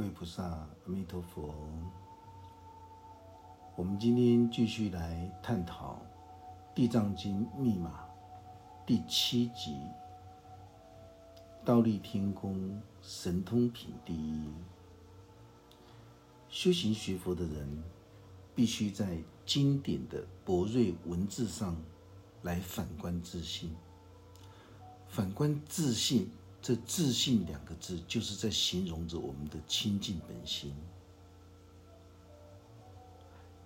各位菩萨，阿弥陀佛。我们今天继续来探讨《地藏经》密码第七集“倒立天宫神通品”第一。修行学佛的人，必须在经典的博瑞文字上来反观自信。反观自信。这“自信”两个字，就是在形容着我们的清净本心。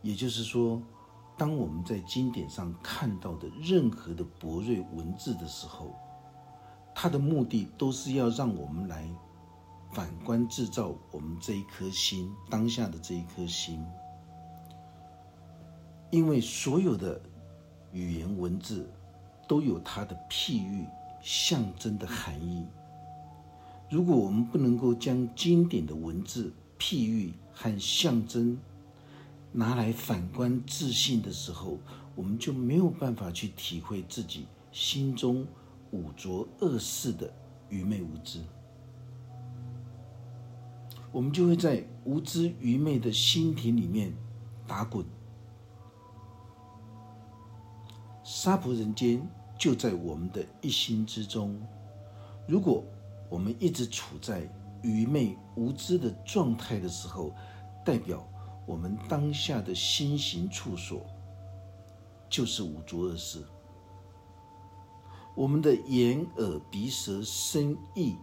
也就是说，当我们在经典上看到的任何的博瑞文字的时候，它的目的都是要让我们来反观制造我们这一颗心当下的这一颗心。因为所有的语言文字都有它的譬喻、象征的含义。如果我们不能够将经典的文字、譬喻和象征拿来反观自信的时候，我们就没有办法去体会自己心中五浊恶世的愚昧无知。我们就会在无知愚昧的心田里面打滚。沙婆人间就在我们的一心之中。如果我们一直处在愚昧无知的状态的时候，代表我们当下的心行处所就是五浊恶世。我们的眼、耳、鼻、舌、身、意，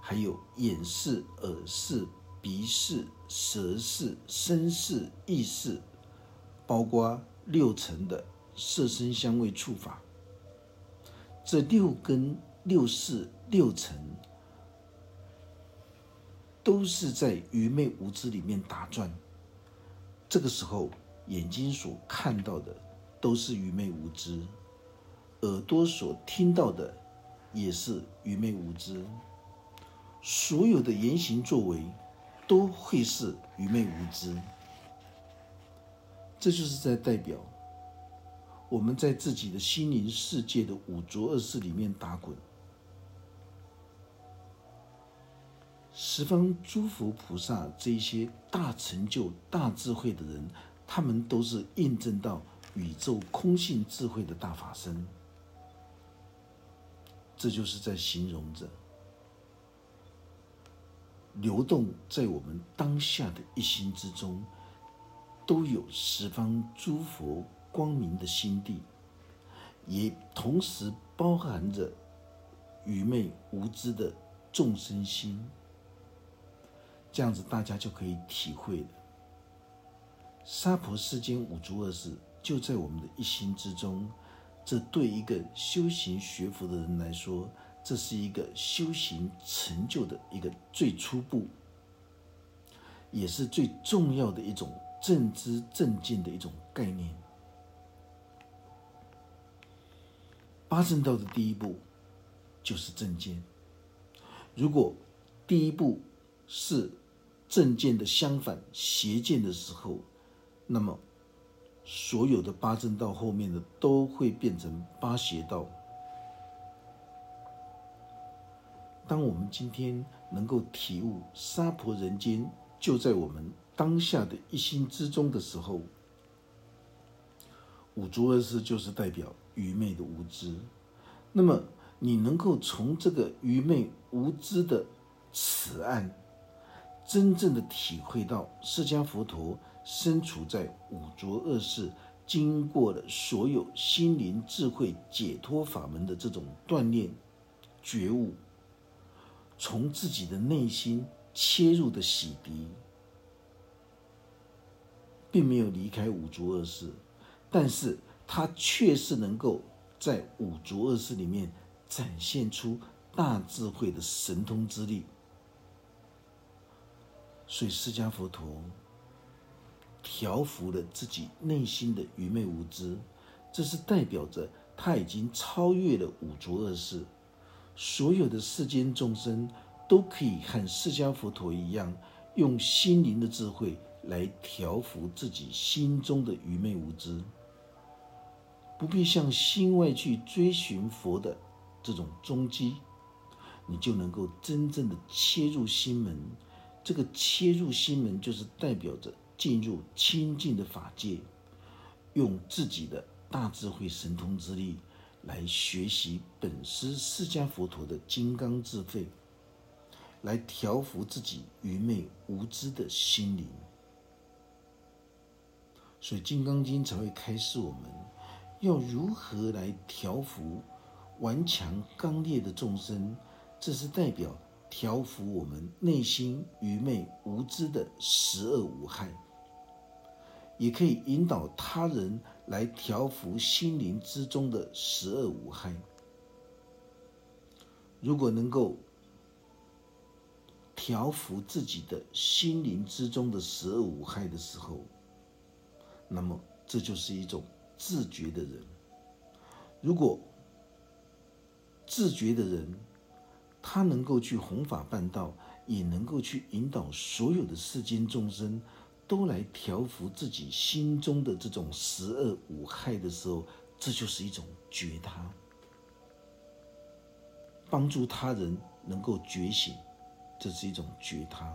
还有眼视、耳视、鼻视、舌视、身视、意识，包括六层的色、声、香味、触、法，这六根、六识、六层。都是在愚昧无知里面打转。这个时候，眼睛所看到的都是愚昧无知，耳朵所听到的也是愚昧无知，所有的言行作为都会是愚昧无知。这就是在代表我们在自己的心灵世界的五浊恶世里面打滚。十方诸佛菩萨这些大成就、大智慧的人，他们都是印证到宇宙空性智慧的大法身。这就是在形容着流动在我们当下的一心之中，都有十方诸佛光明的心地，也同时包含着愚昧无知的众生心。这样子，大家就可以体会了。娑婆世间五足二世就在我们的一心之中。这对一个修行学佛的人来说，这是一个修行成就的一个最初步，也是最重要的一种正知正见的一种概念。八正道的第一步就是正见。如果第一步是正见的相反，邪见的时候，那么所有的八正道后面的都会变成八邪道。当我们今天能够体悟杀婆人间就在我们当下的一心之中的时候，五浊恶世就是代表愚昧的无知。那么你能够从这个愚昧无知的此案。真正的体会到释迦佛陀身处在五浊恶世，经过了所有心灵智慧解脱法门的这种锻炼、觉悟，从自己的内心切入的洗涤，并没有离开五浊恶世，但是他确实能够在五浊恶世里面展现出大智慧的神通之力。所以，释迦佛陀调伏了自己内心的愚昧无知，这是代表着他已经超越了五浊恶世。所有的世间众生都可以和释迦佛陀一样，用心灵的智慧来调伏自己心中的愚昧无知，不必向心外去追寻佛的这种踪迹，你就能够真正的切入心门。这个切入心门就是代表着进入清净的法界，用自己的大智慧神通之力来学习本师释迦佛陀的金刚智慧，来调伏自己愚昧无知的心灵。所以《金刚经》才会开示我们，要如何来调伏顽强刚烈的众生。这是代表调伏我们内心愚昧无知的十恶无害，也可以引导他人来调伏心灵之中的十恶无害。如果能够调伏自己的心灵之中的十恶无害的时候，那么这就是一种自觉的人。如果自觉的人，他能够去弘法办道，也能够去引导所有的世间众生，都来调伏自己心中的这种十恶五害的时候，这就是一种觉他，帮助他人能够觉醒，这是一种觉他。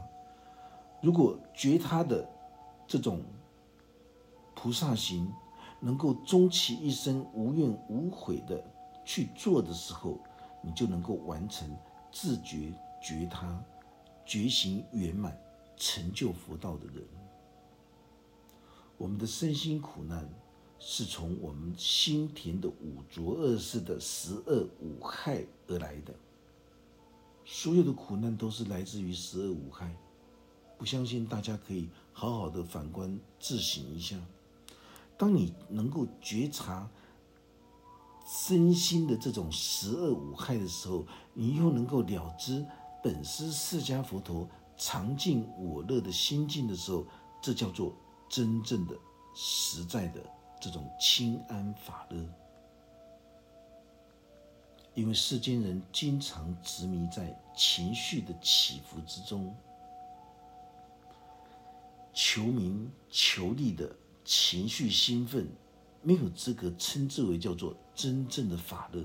如果觉他的这种。菩萨行能够终其一生无怨无悔的去做的时候，你就能够完成自觉觉他、觉醒圆满、成就佛道的人。我们的身心苦难是从我们心田的五浊恶世的十恶五害而来的，所有的苦难都是来自于十恶五害。不相信大家可以好好的反观自省一下。当你能够觉察身心的这种十恶五害的时候，你又能够了知本师释迦佛陀常尽我乐的心境的时候，这叫做真正的、实在的这种清安法乐。因为世间人经常执迷在情绪的起伏之中，求名求利的。情绪兴奋，没有资格称之为叫做真正的法乐。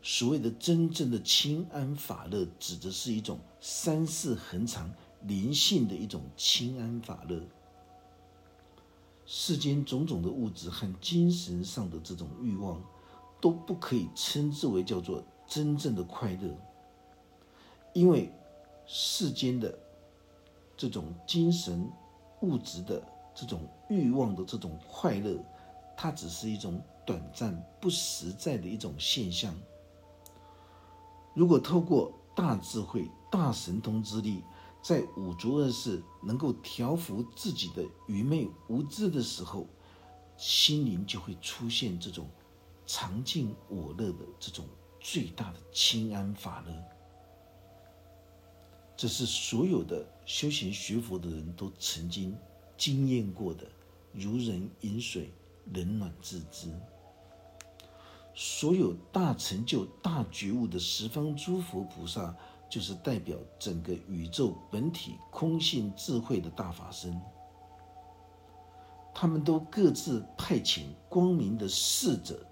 所谓的真正的清安法乐，指的是一种三世恒常灵性的一种清安法乐。世间种种的物质和精神上的这种欲望，都不可以称之为叫做真正的快乐，因为世间的这种精神物质的。这种欲望的这种快乐，它只是一种短暂、不实在的一种现象。如果透过大智慧、大神通之力，在五浊恶世能够调伏自己的愚昧无知的时候，心灵就会出现这种常尽我乐的这种最大的清安法乐。这是所有的修行学佛的人都曾经。经验过的，如人饮水，冷暖自知。所有大成就、大觉悟的十方诸佛菩萨，就是代表整个宇宙本体空性智慧的大法身。他们都各自派遣光明的侍者，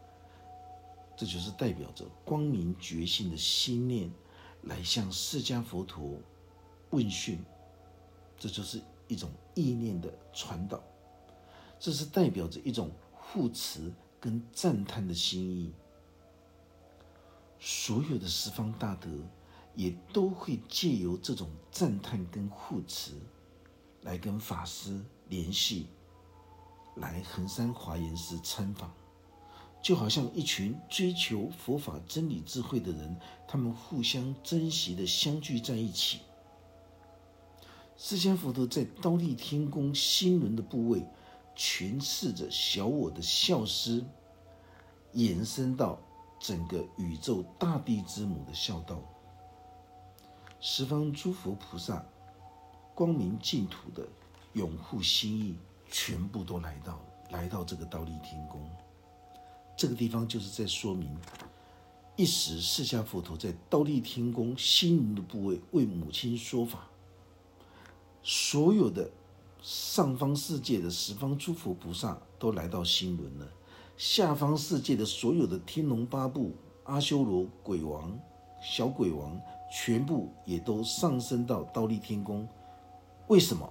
这就是代表着光明觉性的心念，来向释迦佛陀问讯。这就是。一种意念的传导，这是代表着一种护持跟赞叹的心意。所有的十方大德也都会借由这种赞叹跟护持，来跟法师联系，来衡山华严寺参访，就好像一群追求佛法真理智慧的人，他们互相珍惜的相聚在一起。释迦佛陀在刀立天宫心轮的部位，诠释着小我的孝思，延伸到整个宇宙大地之母的孝道。十方诸佛菩萨，光明净土的拥护心意，全部都来到来到这个刀立天宫。这个地方就是在说明，一时释迦佛陀在刀立天宫心轮的部位为母亲说法。所有的上方世界的十方诸佛菩萨都来到新轮了，下方世界的所有的天龙八部、阿修罗、鬼王小鬼王全部也都上升到倒立天宫。为什么？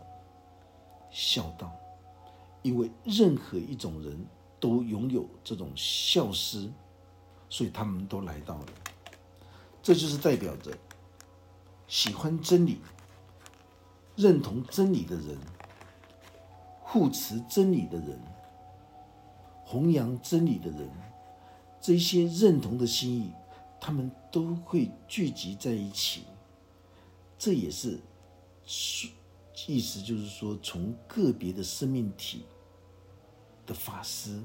孝道，因为任何一种人都拥有这种孝思，所以他们都来到了。这就是代表着喜欢真理、认同真理的人、护持真理的人、弘扬真理的人，这些认同的心意，他们都会聚集在一起。这也是。意思就是说，从个别的生命体的法师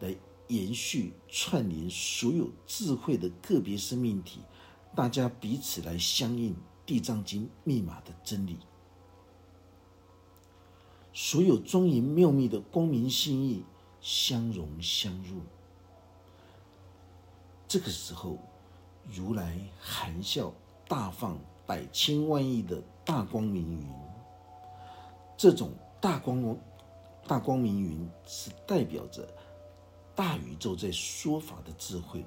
来延续串联所有智慧的个别生命体，大家彼此来相应《地藏经》密码的真理，所有庄严妙密的光明心意相融相入。这个时候，如来含笑大放百千万亿的大光明云。这种大光光、大光明云是代表着大宇宙在说法的智慧。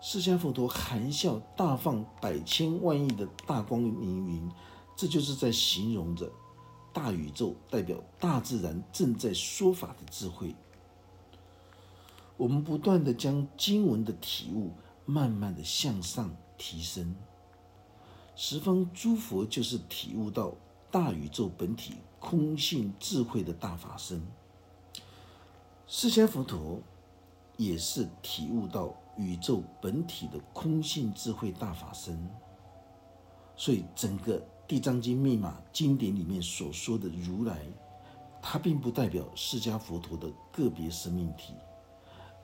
释迦佛陀含笑大放百千万亿的大光明云，这就是在形容着大宇宙代表大自然正在说法的智慧。我们不断的将经文的体悟慢慢的向上提升，十方诸佛就是体悟到。大宇宙本体空性智慧的大法身，释迦佛陀也是体悟到宇宙本体的空性智慧大法身，所以整个《地藏经》密码经典里面所说的如来，它并不代表释迦佛陀的个别生命体，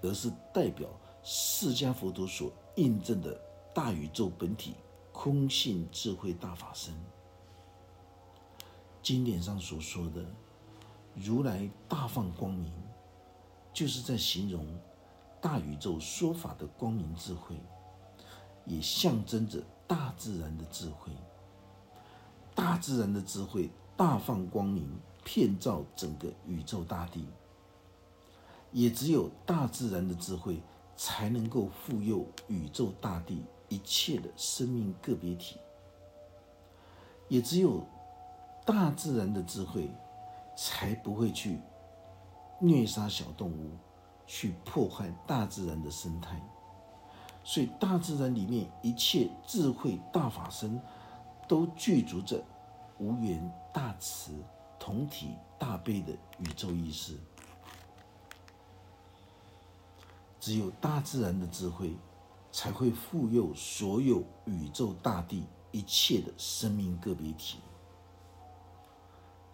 而是代表释迦佛陀所印证的大宇宙本体空性智慧大法身。经典上所说的如来大放光明，就是在形容大宇宙说法的光明智慧，也象征着大自然的智慧。大自然的智慧大放光明，遍照整个宇宙大地。也只有大自然的智慧，才能够护佑宇宙大地一切的生命个别体。也只有。大自然的智慧，才不会去虐杀小动物，去破坏大自然的生态。所以，大自然里面一切智慧大法身，都具足着无缘大慈、同体大悲的宇宙意识。只有大自然的智慧，才会护佑所有宇宙大地一切的生命个别体。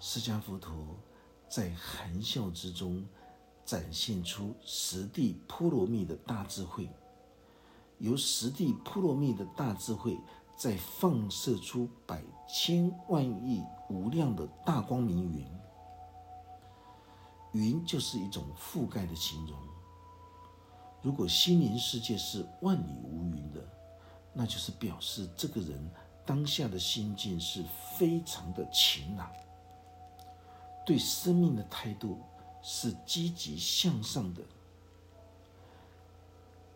释迦佛陀在含笑之中展现出十地波罗蜜的大智慧，由十地波罗蜜的大智慧再放射出百千万亿无量的大光明云。云就是一种覆盖的形容。如果心灵世界是万里无云的，那就是表示这个人当下的心境是非常的晴朗。对生命的态度是积极向上的。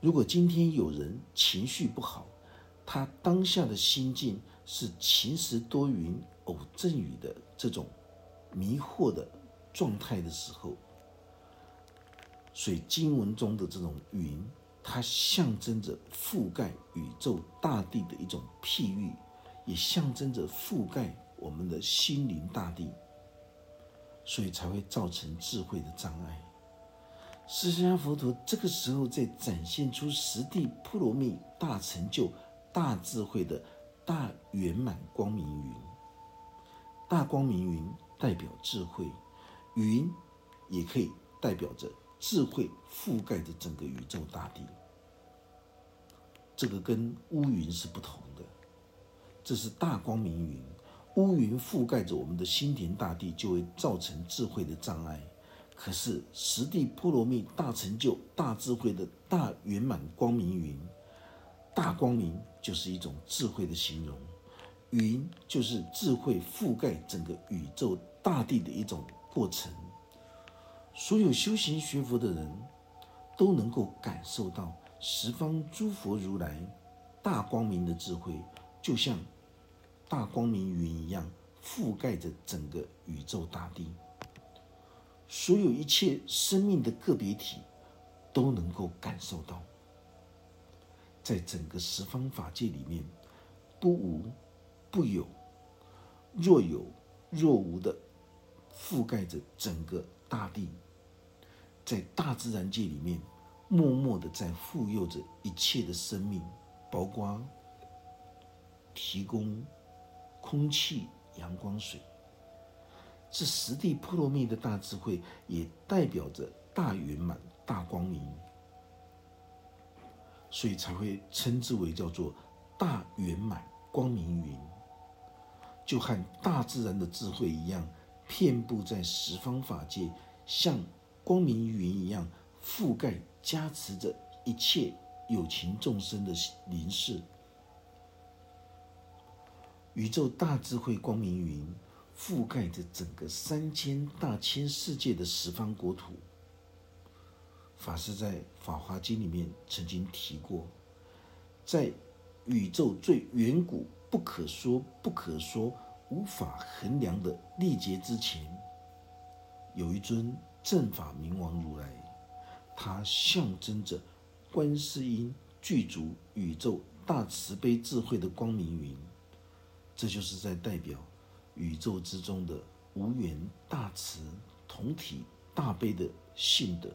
如果今天有人情绪不好，他当下的心境是晴时多云、偶阵雨的这种迷惑的状态的时候，所以经文中的这种云，它象征着覆盖宇宙大地的一种譬喻，也象征着覆盖我们的心灵大地。所以才会造成智慧的障碍。释迦佛陀这个时候在展现出十地波罗蜜大成就、大智慧的大圆满光明云。大光明云代表智慧，云也可以代表着智慧覆盖着整个宇宙大地。这个跟乌云是不同的，这是大光明云。乌云覆盖着我们的心田大地，就会造成智慧的障碍。可是十地波罗蜜大成就、大智慧的大圆满光明云，大光明就是一种智慧的形容，云就是智慧覆盖整个宇宙大地的一种过程。所有修行学佛的人都能够感受到十方诸佛如来大光明的智慧，就像大光明云一样，覆盖着整个宇宙大地。所有一切生命的个别体都能够感受到，在整个十方法界里面，不无不有，若有若无的覆盖着整个大地，在大自然界里面，默默的在护佑着一切的生命，包括提供空气、阳光、水。这十地波罗蜜的大智慧，也代表着大圆满、大光明，所以才会称之为叫做大圆满光明云，就和大自然的智慧一样，遍布在十方法界，像光明云一样覆盖、加持着一切有情众生的灵视。宇宙大智慧光明云。覆盖着整个三千大千世界的十方国土。法师在《法华经》里面曾经提过，在宇宙最远古、不可说、不可说、无法衡量的历劫之前，有一尊正法明王如来，他象征着观世音具足宇宙大慈悲智慧的光明云，这就是在代表。宇宙之中的无缘大慈同体大悲的性德，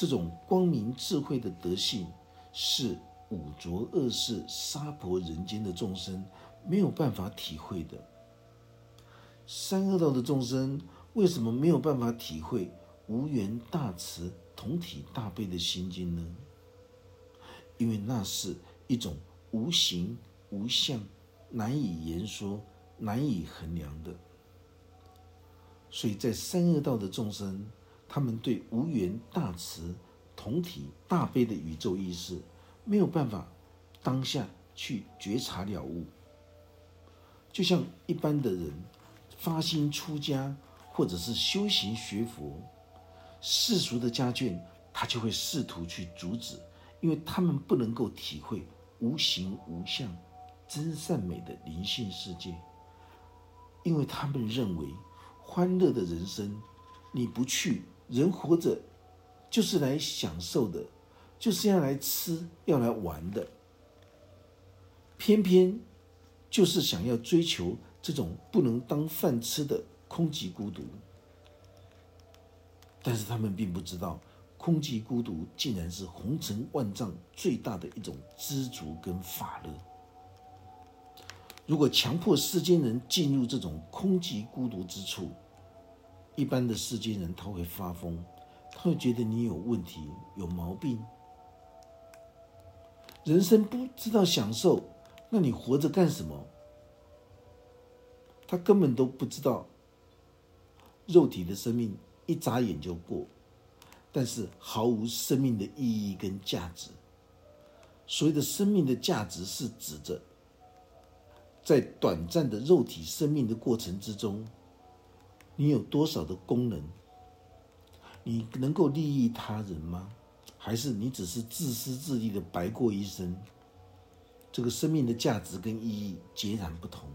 这种光明智慧的德性，是五浊恶世娑婆人间的众生没有办法体会的。三恶道的众生为什么没有办法体会无缘大慈同体大悲的心经呢？因为那是一种无形无相。难以言说、难以衡量的，所以在三恶道的众生，他们对无缘大慈、同体大悲的宇宙意识，没有办法当下去觉察了悟。就像一般的人发心出家，或者是修行学佛，世俗的家眷，他就会试图去阻止，因为他们不能够体会无形无相。真善美的灵性世界，因为他们认为欢乐的人生，你不去，人活着就是来享受的，就是要来吃、要来玩的。偏偏就是想要追求这种不能当饭吃的空寂孤独，但是他们并不知道，空寂孤独竟然是红尘万丈最大的一种知足跟法乐。如果强迫世间人进入这种空寂孤独之处，一般的世间人他会发疯，他会觉得你有问题、有毛病。人生不知道享受，那你活着干什么？他根本都不知道，肉体的生命一眨眼就过，但是毫无生命的意义跟价值。所谓的生命的价值，是指着。在短暂的肉体生命的过程之中，你有多少的功能？你能够利益他人吗？还是你只是自私自利的白过一生？这个生命的价值跟意义截然不同，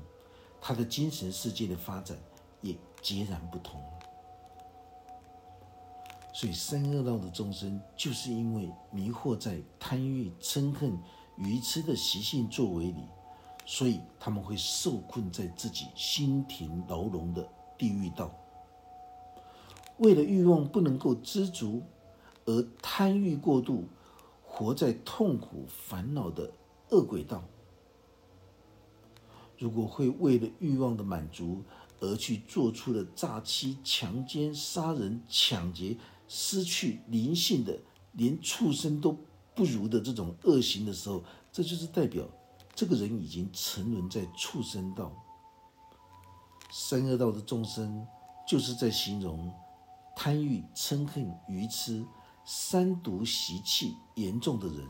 他的精神世界的发展也截然不同。所以三恶道的众生，就是因为迷惑在贪欲、嗔恨、愚痴的习性作为里。所以他们会受困在自己心田牢笼的地狱道，为了欲望不能够知足，而贪欲过度，活在痛苦烦恼的恶鬼道。如果会为了欲望的满足而去做出了诈欺、强奸、杀人、抢劫、失去灵性的，连畜生都不如的这种恶行的时候，这就是代表。这个人已经沉沦在畜生道、三恶道的众生，就是在形容贪欲、嗔恨、愚痴三毒习气严重的人，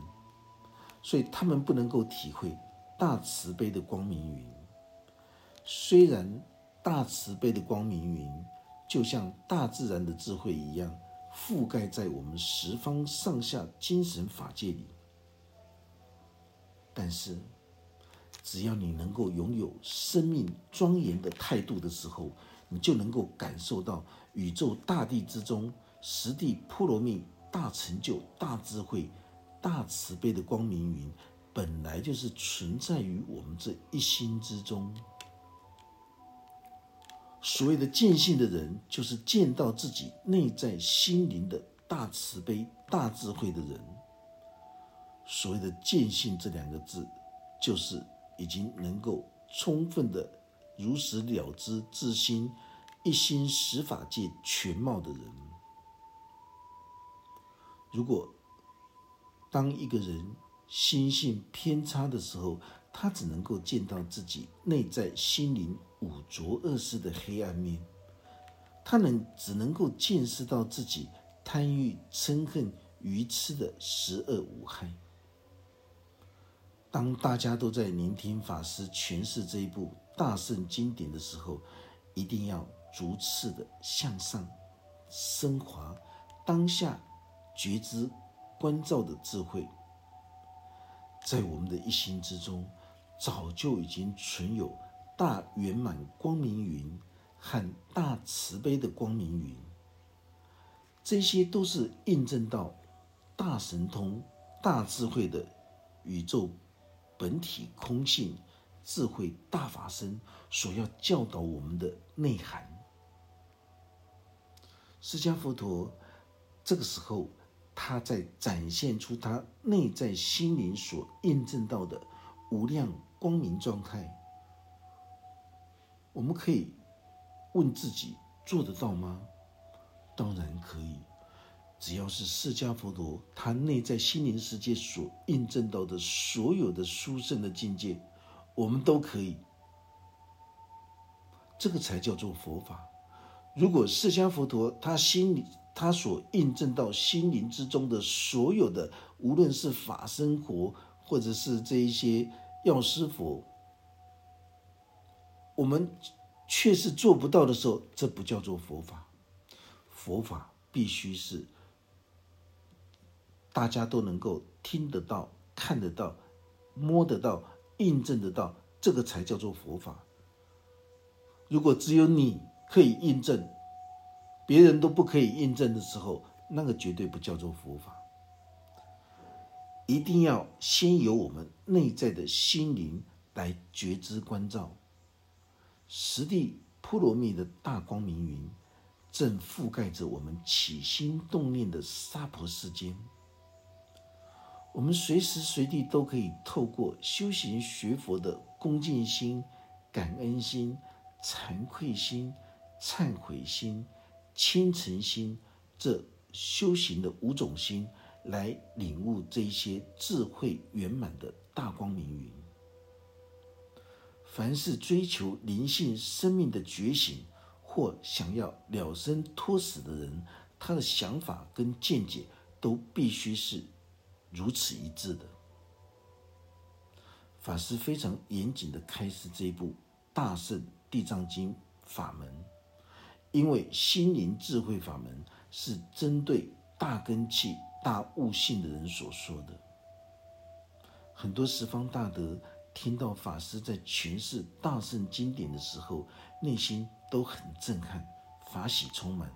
所以他们不能够体会大慈悲的光明云。虽然大慈悲的光明云就像大自然的智慧一样，覆盖在我们十方上下精神法界里。但是，只要你能够拥有生命庄严的态度的时候，你就能够感受到宇宙大地之中，十地波罗蜜大成就、大智慧、大慈悲的光明云，本来就是存在于我们这一心之中。所谓的见性的人，就是见到自己内在心灵的大慈悲、大智慧的人。所谓的见性这两个字，就是已经能够充分的如实了知自心一心十法界全貌的人。如果当一个人心性偏差的时候，他只能够见到自己内在心灵五浊恶世的黑暗面，他能只能够见识到自己贪欲嗔恨愚痴的十恶无害。当大家都在聆听法师诠释这一部大圣经典的时候，一定要逐次的向上升华当下觉知关照的智慧，在我们的一心之中，早就已经存有大圆满光明云和大慈悲的光明云，这些都是印证到大神通、大智慧的宇宙。本体空性智慧大法身所要教导我们的内涵，释迦佛陀这个时候他在展现出他内在心灵所验证到的无量光明状态。我们可以问自己：做得到吗？当然可以。只要是释迦佛陀他内在心灵世界所印证到的所有的殊胜的境界，我们都可以。这个才叫做佛法。如果释迦佛陀他心里他所印证到心灵之中的所有的，无论是法生活或者是这一些药师佛，我们却是做不到的时候，这不叫做佛法。佛法必须是。大家都能够听得到、看得到、摸得到、印证得到，这个才叫做佛法。如果只有你可以印证，别人都不可以印证的时候，那个绝对不叫做佛法。一定要先由我们内在的心灵来觉知关照。实地波罗蜜的大光明云，正覆盖着我们起心动念的娑婆世间。我们随时随地都可以透过修行学佛的恭敬心、感恩心、惭愧心、忏悔心、虔诚心这修行的五种心，来领悟这一些智慧圆满的大光明云。凡是追求灵性生命的觉醒，或想要了生脱死的人，他的想法跟见解都必须是。如此一致的法师非常严谨的开始这一部大圣地藏经法门，因为心灵智慧法门是针对大根器、大悟性的人所说的。很多十方大德听到法师在诠释大圣经典的时候，内心都很震撼，法喜充满，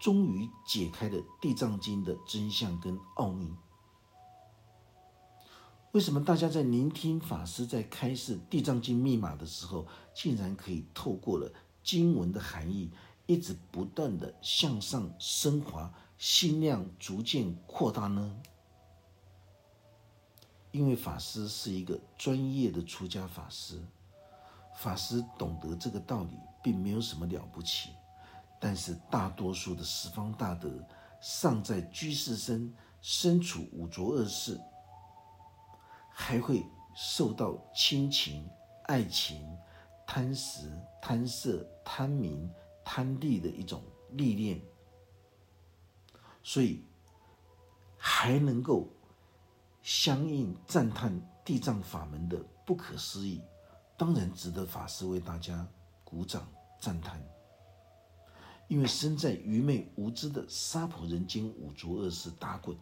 终于解开了地藏经的真相跟奥秘。为什么大家在聆听法师在开示《地藏经》密码的时候，竟然可以透过了经文的含义，一直不断的向上升华，心量逐渐扩大呢？因为法师是一个专业的出家法师，法师懂得这个道理，并没有什么了不起。但是大多数的十方大德，尚在居士身，身处五浊恶世。还会受到亲情、爱情、贪食、贪色、贪名、贪利的一种历练，所以还能够相应赞叹地藏法门的不可思议，当然值得法师为大家鼓掌赞叹。因为身在愚昧无知的娑婆人间五浊恶世打滚。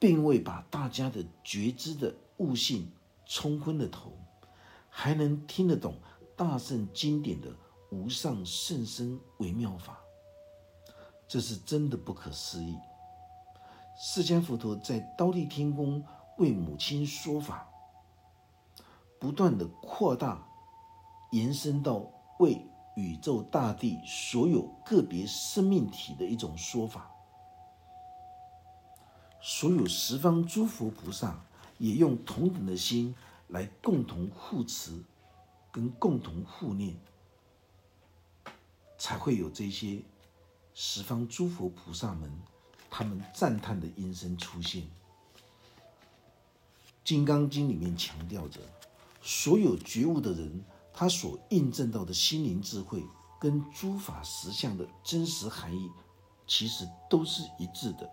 并未把大家的觉知的悟性冲昏了头，还能听得懂大圣经典的无上甚深微妙法，这是真的不可思议。释迦佛陀在刀立天宫为母亲说法，不断的扩大，延伸到为宇宙大地所有个别生命体的一种说法。所有十方诸佛菩萨也用同等的心来共同护持，跟共同护念，才会有这些十方诸佛菩萨们他们赞叹的音声出现。《金刚经》里面强调着，所有觉悟的人，他所印证到的心灵智慧跟诸法实相的真实含义，其实都是一致的。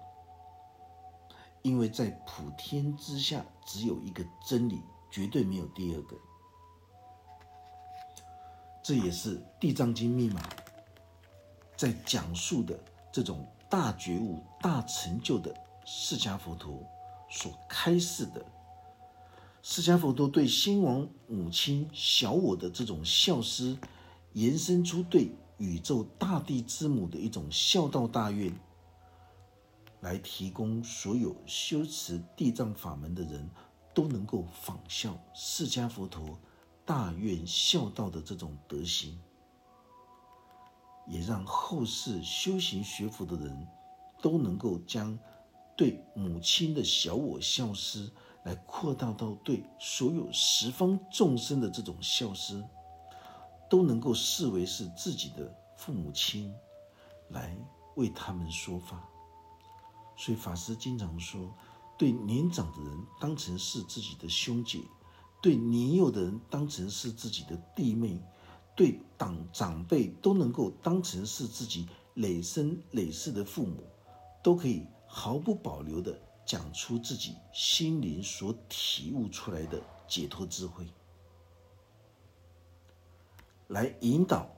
因为在普天之下，只有一个真理，绝对没有第二个。这也是《地藏经》密码在讲述的这种大觉悟、大成就的释迦佛陀所开示的。释迦佛陀对先王母亲、小我的这种孝思，延伸出对宇宙大地之母的一种孝道大愿。来提供所有修持地藏法门的人都能够仿效释迦佛陀大愿孝道的这种德行，也让后世修行学佛的人都能够将对母亲的小我孝思，来扩大到对所有十方众生的这种孝思，都能够视为是自己的父母亲，来为他们说法。所以法师经常说，对年长的人当成是自己的兄姐，对年幼的人当成是自己的弟妹，对长长辈都能够当成是自己累生累世的父母，都可以毫不保留的讲出自己心灵所体悟出来的解脱智慧，来引导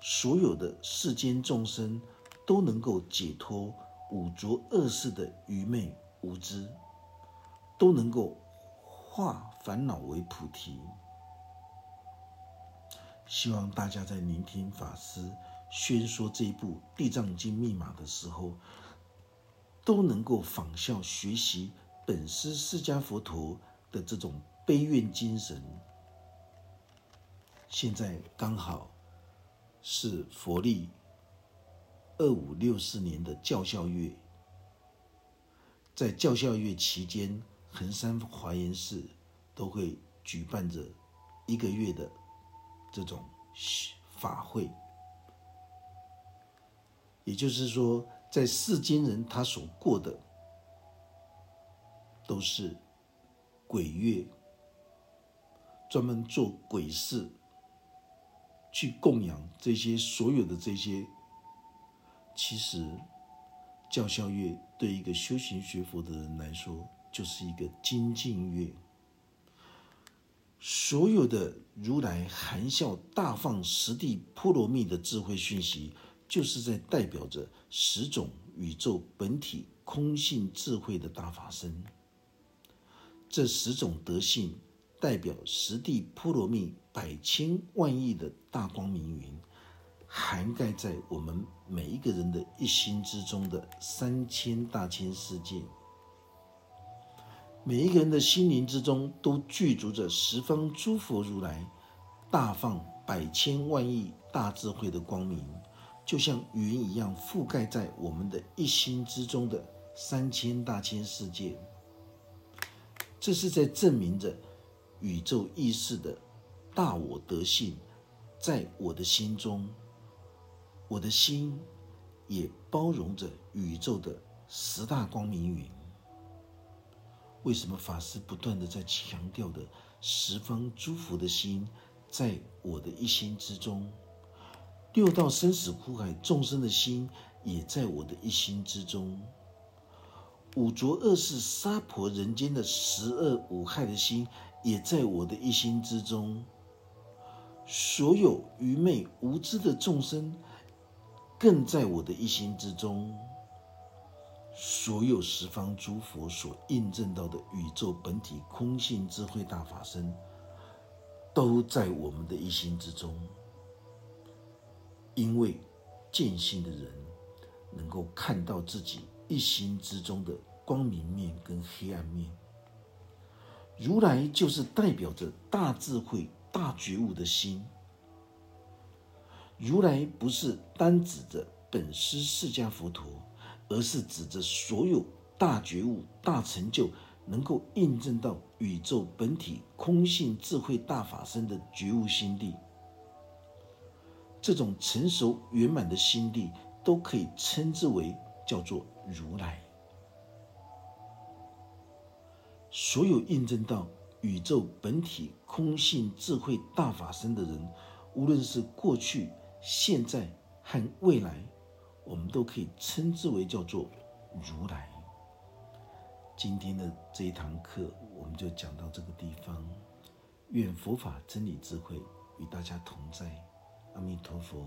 所有的世间众生都能够解脱。五浊恶世的愚昧无知，都能够化烦恼为菩提。希望大家在聆听法师宣说这一部《地藏经》密码的时候，都能够仿效学习本师释迦佛陀的这种悲愿精神。现在刚好是佛历。二五六四年的教孝月，在教孝月期间，衡山华严寺都会举办着一个月的这种法会。也就是说，在世间人他所过的都是鬼月，专门做鬼事，去供养这些所有的这些。其实，教孝月对一个修行学佛的人来说，就是一个精进乐。所有的如来含笑大放十地波罗蜜的智慧讯息，就是在代表着十种宇宙本体空性智慧的大法身。这十种德性，代表十地波罗蜜百千万亿的大光明云。涵盖在我们每一个人的一心之中的三千大千世界，每一个人的心灵之中都具足着十方诸佛如来大放百千万亿大智慧的光明，就像云一样覆盖在我们的一心之中的三千大千世界。这是在证明着宇宙意识的大我德性，在我的心中。我的心也包容着宇宙的十大光明云。为什么法师不断的在强调的十方诸佛的心在我的一心之中？六道生死苦海众生的心也在我的一心之中。五浊恶世娑婆人间的十恶五害的心也在我的一心之中。所有愚昧无知的众生。更在我的一心之中，所有十方诸佛所印证到的宇宙本体空性智慧大法身，都在我们的一心之中。因为见性的人能够看到自己一心之中的光明面跟黑暗面。如来就是代表着大智慧、大觉悟的心。如来不是单指着本师释迦佛陀。而是指着所有大觉悟、大成就，能够印证到宇宙本体空性智慧大法身的觉悟心地。这种成熟圆满的心地，都可以称之为叫做如来。所有印证到宇宙本体空性智慧大法身的人，无论是过去、现在和未来。我们都可以称之为叫做如来。今天的这一堂课，我们就讲到这个地方。愿佛法真理智慧与大家同在，阿弥陀佛。